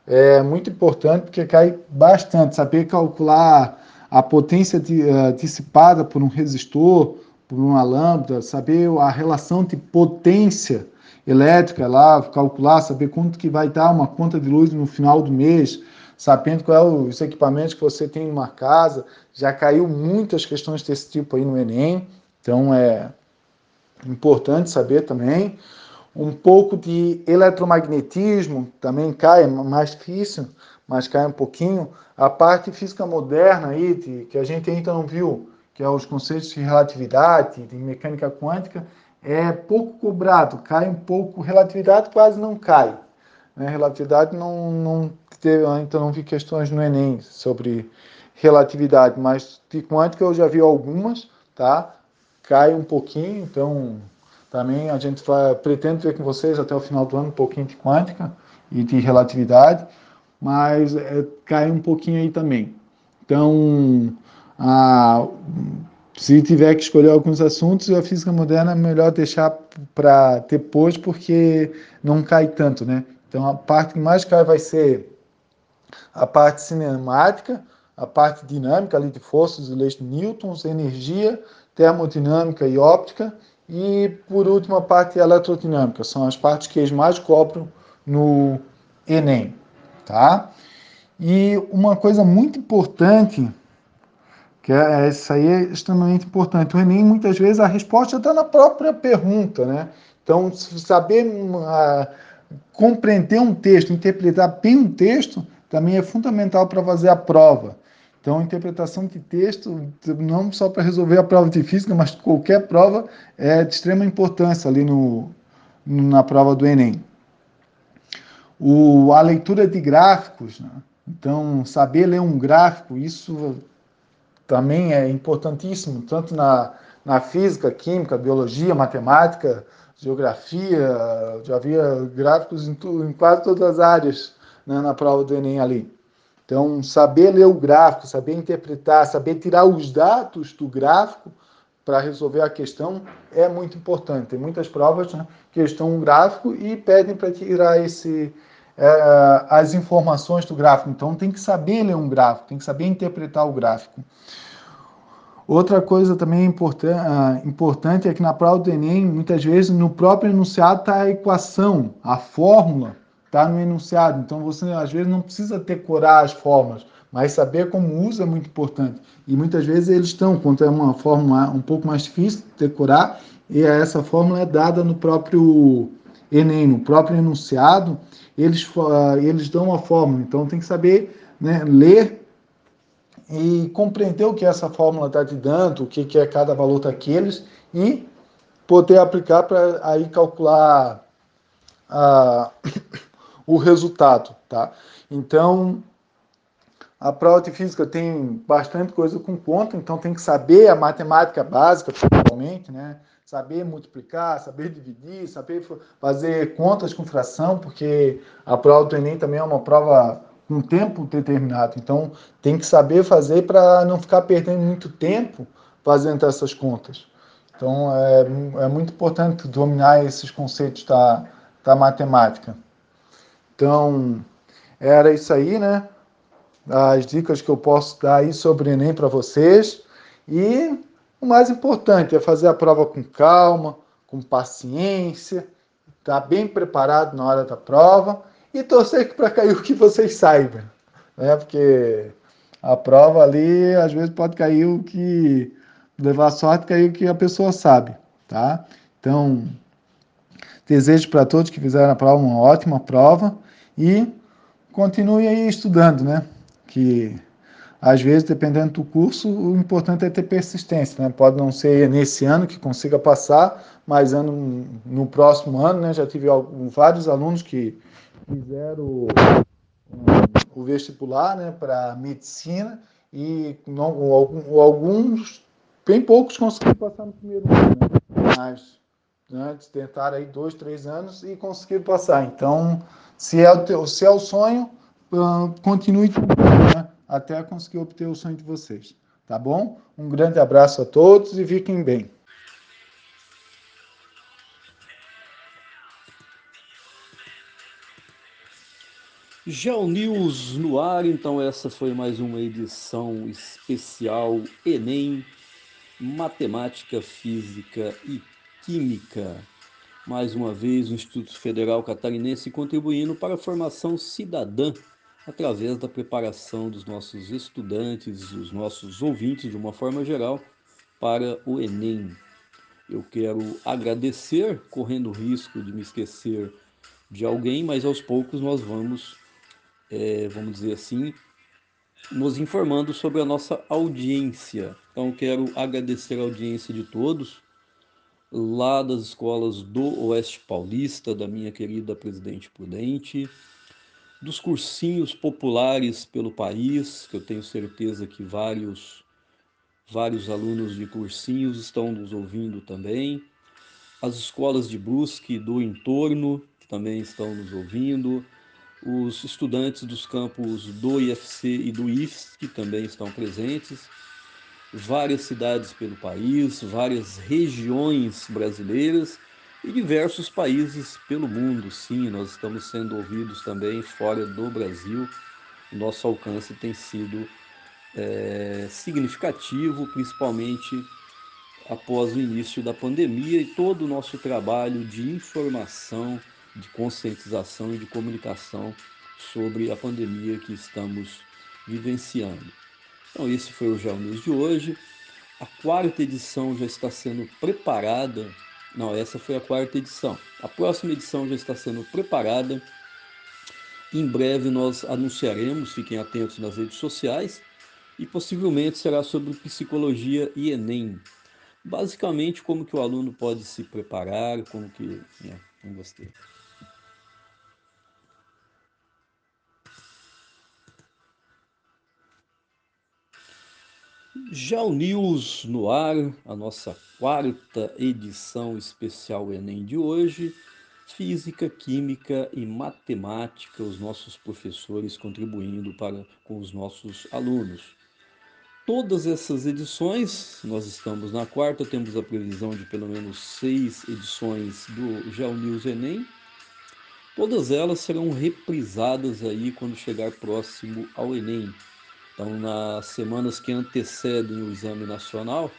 é muito importante porque cai bastante. Saber calcular a potência de, uh, dissipada por um resistor, por uma lâmpada, saber a relação de potência elétrica lá, calcular, saber quanto que vai dar uma conta de luz no final do mês, sabendo qual é os equipamentos que você tem em uma casa. Já caiu muitas questões desse tipo aí no Enem, então é importante saber também. Um pouco de eletromagnetismo também cai, é mais difícil, mas cai um pouquinho. A parte física moderna aí, de, que a gente ainda não viu, que é os conceitos de relatividade, de mecânica quântica, é pouco cobrado, cai um pouco, relatividade quase não cai. Né? Relatividade não, não teve, ainda não vi questões no Enem sobre relatividade, mas de quântica eu já vi algumas, tá? Cai um pouquinho, então também a gente vai, pretende ver com vocês até o final do ano um pouquinho de quântica e de relatividade, mas é, cai um pouquinho aí também. Então, a, se tiver que escolher alguns assuntos, a física moderna é melhor deixar para depois, porque não cai tanto, né? Então, a parte que mais cai vai ser a parte cinemática, a parte dinâmica ali de forças e leis de Newton, energia, termodinâmica e óptica, e por último a parte eletrodinâmica, são as partes que eles mais cobram no Enem, tá? E uma coisa muito importante, que é essa aí é extremamente importante, o Enem muitas vezes a resposta está na própria pergunta, né? Então, saber uh, compreender um texto, interpretar bem um texto, também é fundamental para fazer a prova. Então, interpretação de texto, não só para resolver a prova de física, mas qualquer prova, é de extrema importância ali no, na prova do Enem. O, a leitura de gráficos, né? então, saber ler um gráfico, isso também é importantíssimo, tanto na na física, química, biologia, matemática, geografia, já havia gráficos em, tu, em quase todas as áreas né, na prova do Enem ali. Então, saber ler o gráfico, saber interpretar, saber tirar os dados do gráfico para resolver a questão é muito importante. Tem muitas provas né, que estão um gráfico e pedem para tirar esse, é, as informações do gráfico. Então, tem que saber ler um gráfico, tem que saber interpretar o gráfico. Outra coisa também ah, importante é que na prova do Enem, muitas vezes no próprio enunciado está a equação, a fórmula está no enunciado. Então você às vezes não precisa decorar as fórmulas, mas saber como usa é muito importante. E muitas vezes eles estão, quando é uma fórmula um pouco mais difícil de decorar, e essa fórmula é dada no próprio Enem, no próprio enunciado, eles, eles dão uma fórmula. Então tem que saber né, ler e compreender o que essa fórmula está te dando, o que, que é cada valor daqueles e poder aplicar para aí calcular a, o resultado, tá? Então, a prova de física tem bastante coisa com conta, então tem que saber a matemática básica, principalmente, né? Saber multiplicar, saber dividir, saber fazer contas com fração, porque a prova do Enem também é uma prova um tempo determinado. Então, tem que saber fazer para não ficar perdendo muito tempo fazendo essas contas. Então, é, é muito importante dominar esses conceitos da, da matemática. Então, era isso aí, né? As dicas que eu posso dar aí sobre Enem para vocês. E o mais importante é fazer a prova com calma, com paciência, estar tá bem preparado na hora da prova e torcer para cair o que vocês saibam, né? Porque a prova ali, às vezes, pode cair o que. levar sorte, cair o que a pessoa sabe, tá? Então, desejo para todos que fizeram a prova uma ótima prova e continue aí estudando, né? Que às vezes, dependendo do curso, o importante é ter persistência, né? Pode não ser nesse ano que consiga passar, mas ano, no próximo ano, né? Já tive vários alunos que fizeram o vestibular né, para medicina e não, alguns, bem poucos conseguiram passar no primeiro ano, né? mas né, tentaram aí dois, três anos e conseguiram passar. Então, se é o, teu, se é o sonho, uh, continue né, até conseguir obter o sonho de vocês. Tá bom? Um grande abraço a todos e fiquem bem. News no ar, então essa foi mais uma edição especial Enem, Matemática, Física e Química. Mais uma vez o Instituto Federal Catarinense contribuindo para a formação cidadã através da preparação dos nossos estudantes, dos nossos ouvintes de uma forma geral para o Enem. Eu quero agradecer, correndo o risco de me esquecer de alguém, mas aos poucos nós vamos é, vamos dizer assim, nos informando sobre a nossa audiência. Então, quero agradecer a audiência de todos, lá das escolas do Oeste Paulista, da minha querida Presidente Prudente, dos cursinhos populares pelo país, que eu tenho certeza que vários, vários alunos de cursinhos estão nos ouvindo também, as escolas de Brusque do entorno, que também estão nos ouvindo, os estudantes dos campos do IFC e do IFS, que também estão presentes, várias cidades pelo país, várias regiões brasileiras e diversos países pelo mundo. Sim, nós estamos sendo ouvidos também fora do Brasil. Nosso alcance tem sido é, significativo, principalmente após o início da pandemia e todo o nosso trabalho de informação de conscientização e de comunicação sobre a pandemia que estamos vivenciando. Então, esse foi o Geo News de hoje. A quarta edição já está sendo preparada. Não, essa foi a quarta edição. A próxima edição já está sendo preparada. Em breve nós anunciaremos, fiquem atentos nas redes sociais, e possivelmente será sobre psicologia e Enem. Basicamente, como que o aluno pode se preparar, como que... Não gostei. O News no ar, a nossa quarta edição especial Enem de hoje. Física, Química e Matemática, os nossos professores contribuindo para com os nossos alunos. Todas essas edições, nós estamos na quarta, temos a previsão de pelo menos seis edições do Geo News Enem. Todas elas serão reprisadas aí quando chegar próximo ao Enem. Então, nas semanas que antecedem o exame nacional,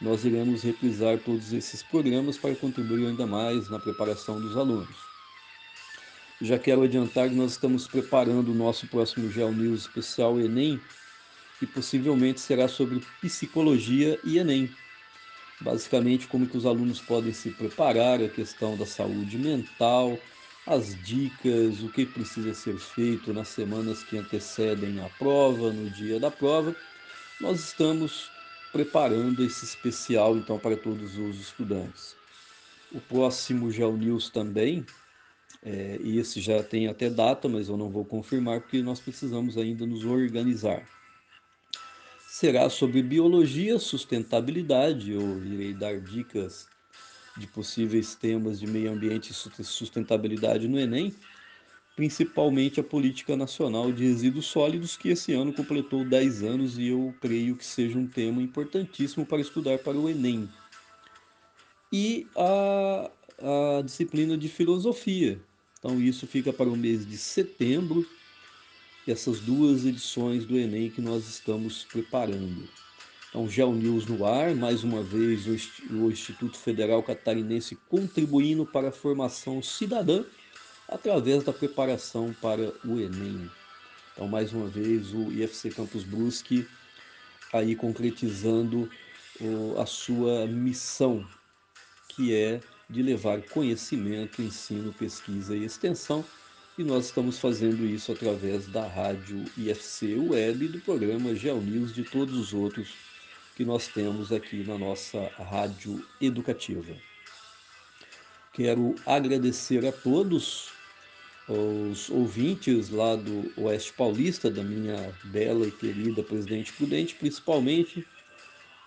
nós iremos reprisar todos esses programas para contribuir ainda mais na preparação dos alunos. Já quero adiantar que nós estamos preparando o nosso próximo Geo News especial Enem, que possivelmente será sobre psicologia e Enem. Basicamente, como que os alunos podem se preparar, a questão da saúde mental, as dicas, o que precisa ser feito nas semanas que antecedem a prova, no dia da prova. Nós estamos preparando esse especial então para todos os estudantes. O próximo GeoNews também, é, e esse já tem até data, mas eu não vou confirmar porque nós precisamos ainda nos organizar. Será sobre biologia, sustentabilidade, eu irei dar dicas de possíveis temas de meio ambiente e sustentabilidade no Enem, principalmente a Política Nacional de Resíduos Sólidos, que esse ano completou 10 anos e eu creio que seja um tema importantíssimo para estudar para o Enem. E a, a disciplina de filosofia. Então, isso fica para o mês de setembro, essas duas edições do Enem que nós estamos preparando. Então, GeoNews no ar, mais uma vez o Instituto Federal Catarinense contribuindo para a formação cidadã através da preparação para o Enem. Então, mais uma vez, o IFC Campus Brusque aí concretizando a sua missão, que é de levar conhecimento, ensino, pesquisa e extensão. E nós estamos fazendo isso através da rádio IFC Web e do programa GeoNews de todos os outros que nós temos aqui na nossa rádio educativa. Quero agradecer a todos os ouvintes lá do Oeste Paulista, da minha bela e querida Presidente Prudente, principalmente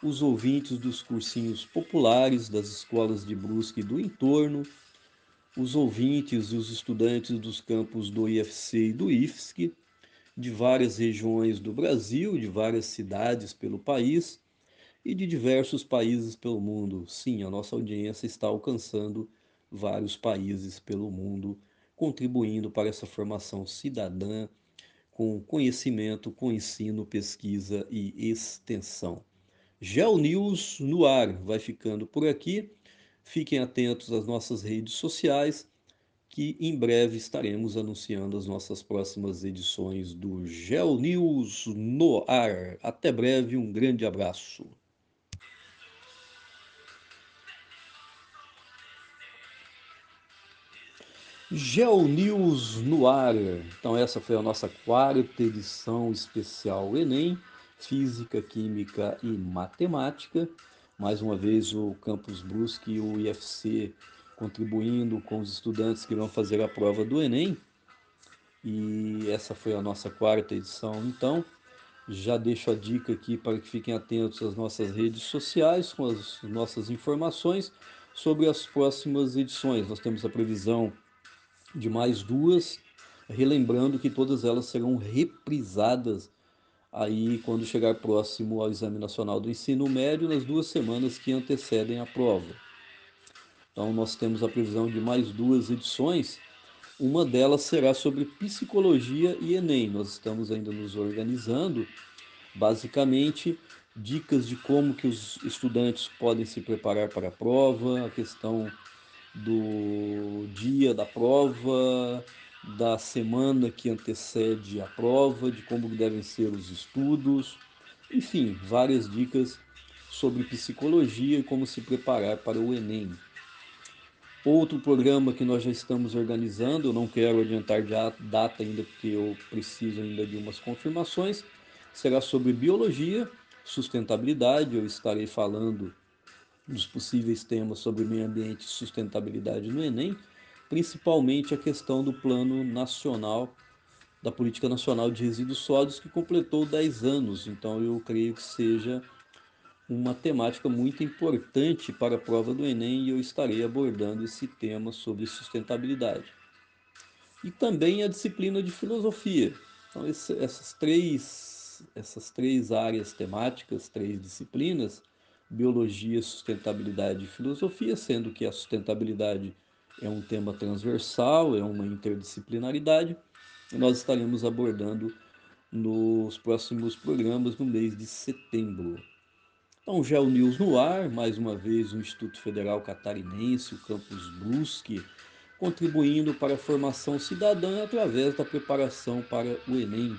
os ouvintes dos cursinhos populares das escolas de Brusque e do entorno, os ouvintes e os estudantes dos campos do IFC e do IFSC, de várias regiões do Brasil, de várias cidades pelo país, e de diversos países pelo mundo. Sim, a nossa audiência está alcançando vários países pelo mundo, contribuindo para essa formação cidadã com conhecimento, com ensino, pesquisa e extensão. GeoNews no ar vai ficando por aqui. Fiquem atentos às nossas redes sociais, que em breve estaremos anunciando as nossas próximas edições do GeoNews no ar. Até breve, um grande abraço. GeoNews no ar. Então essa foi a nossa quarta edição especial Enem, Física, Química e Matemática. Mais uma vez o Campus Brusque e o IFC contribuindo com os estudantes que vão fazer a prova do Enem. E essa foi a nossa quarta edição. Então, já deixo a dica aqui para que fiquem atentos às nossas redes sociais com as nossas informações sobre as próximas edições. Nós temos a previsão de mais duas, relembrando que todas elas serão reprisadas aí quando chegar próximo ao Exame Nacional do Ensino Médio, nas duas semanas que antecedem a prova. Então, nós temos a previsão de mais duas edições. Uma delas será sobre psicologia e Enem. Nós estamos ainda nos organizando, basicamente, dicas de como que os estudantes podem se preparar para a prova, a questão do dia da prova, da semana que antecede a prova, de como devem ser os estudos, enfim, várias dicas sobre psicologia e como se preparar para o Enem. Outro programa que nós já estamos organizando, eu não quero adiantar data ainda porque eu preciso ainda de umas confirmações, será sobre biologia, sustentabilidade, eu estarei falando dos possíveis temas sobre meio ambiente e sustentabilidade no Enem, principalmente a questão do Plano Nacional, da Política Nacional de Resíduos Sólidos, que completou 10 anos. Então, eu creio que seja uma temática muito importante para a prova do Enem e eu estarei abordando esse tema sobre sustentabilidade. E também a disciplina de filosofia. Então, esse, essas, três, essas três áreas temáticas, três disciplinas, biologia, sustentabilidade e filosofia, sendo que a sustentabilidade é um tema transversal, é uma interdisciplinaridade, e nós estaremos abordando nos próximos programas no mês de setembro. Então, Geo News no ar, mais uma vez o Instituto Federal Catarinense, o Campus Brusque, contribuindo para a formação cidadã através da preparação para o Enem.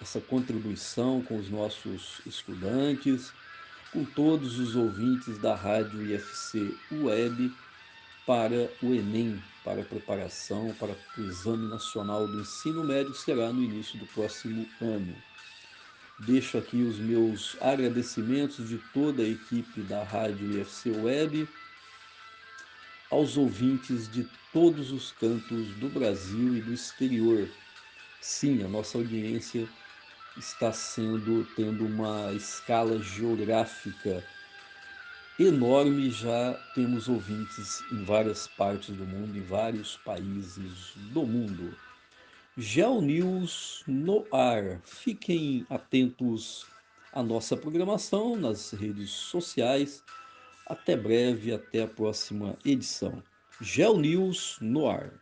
Essa contribuição com os nossos estudantes, com todos os ouvintes da Rádio IFC Web para o Enem, para a preparação para o Exame Nacional do Ensino Médio, que será no início do próximo ano. Deixo aqui os meus agradecimentos de toda a equipe da Rádio IFC Web, aos ouvintes de todos os cantos do Brasil e do exterior. Sim, a nossa audiência está sendo tendo uma escala geográfica enorme, já temos ouvintes em várias partes do mundo, em vários países do mundo. Geo News no ar. Fiquem atentos à nossa programação nas redes sociais. Até breve, até a próxima edição. Geo News no ar.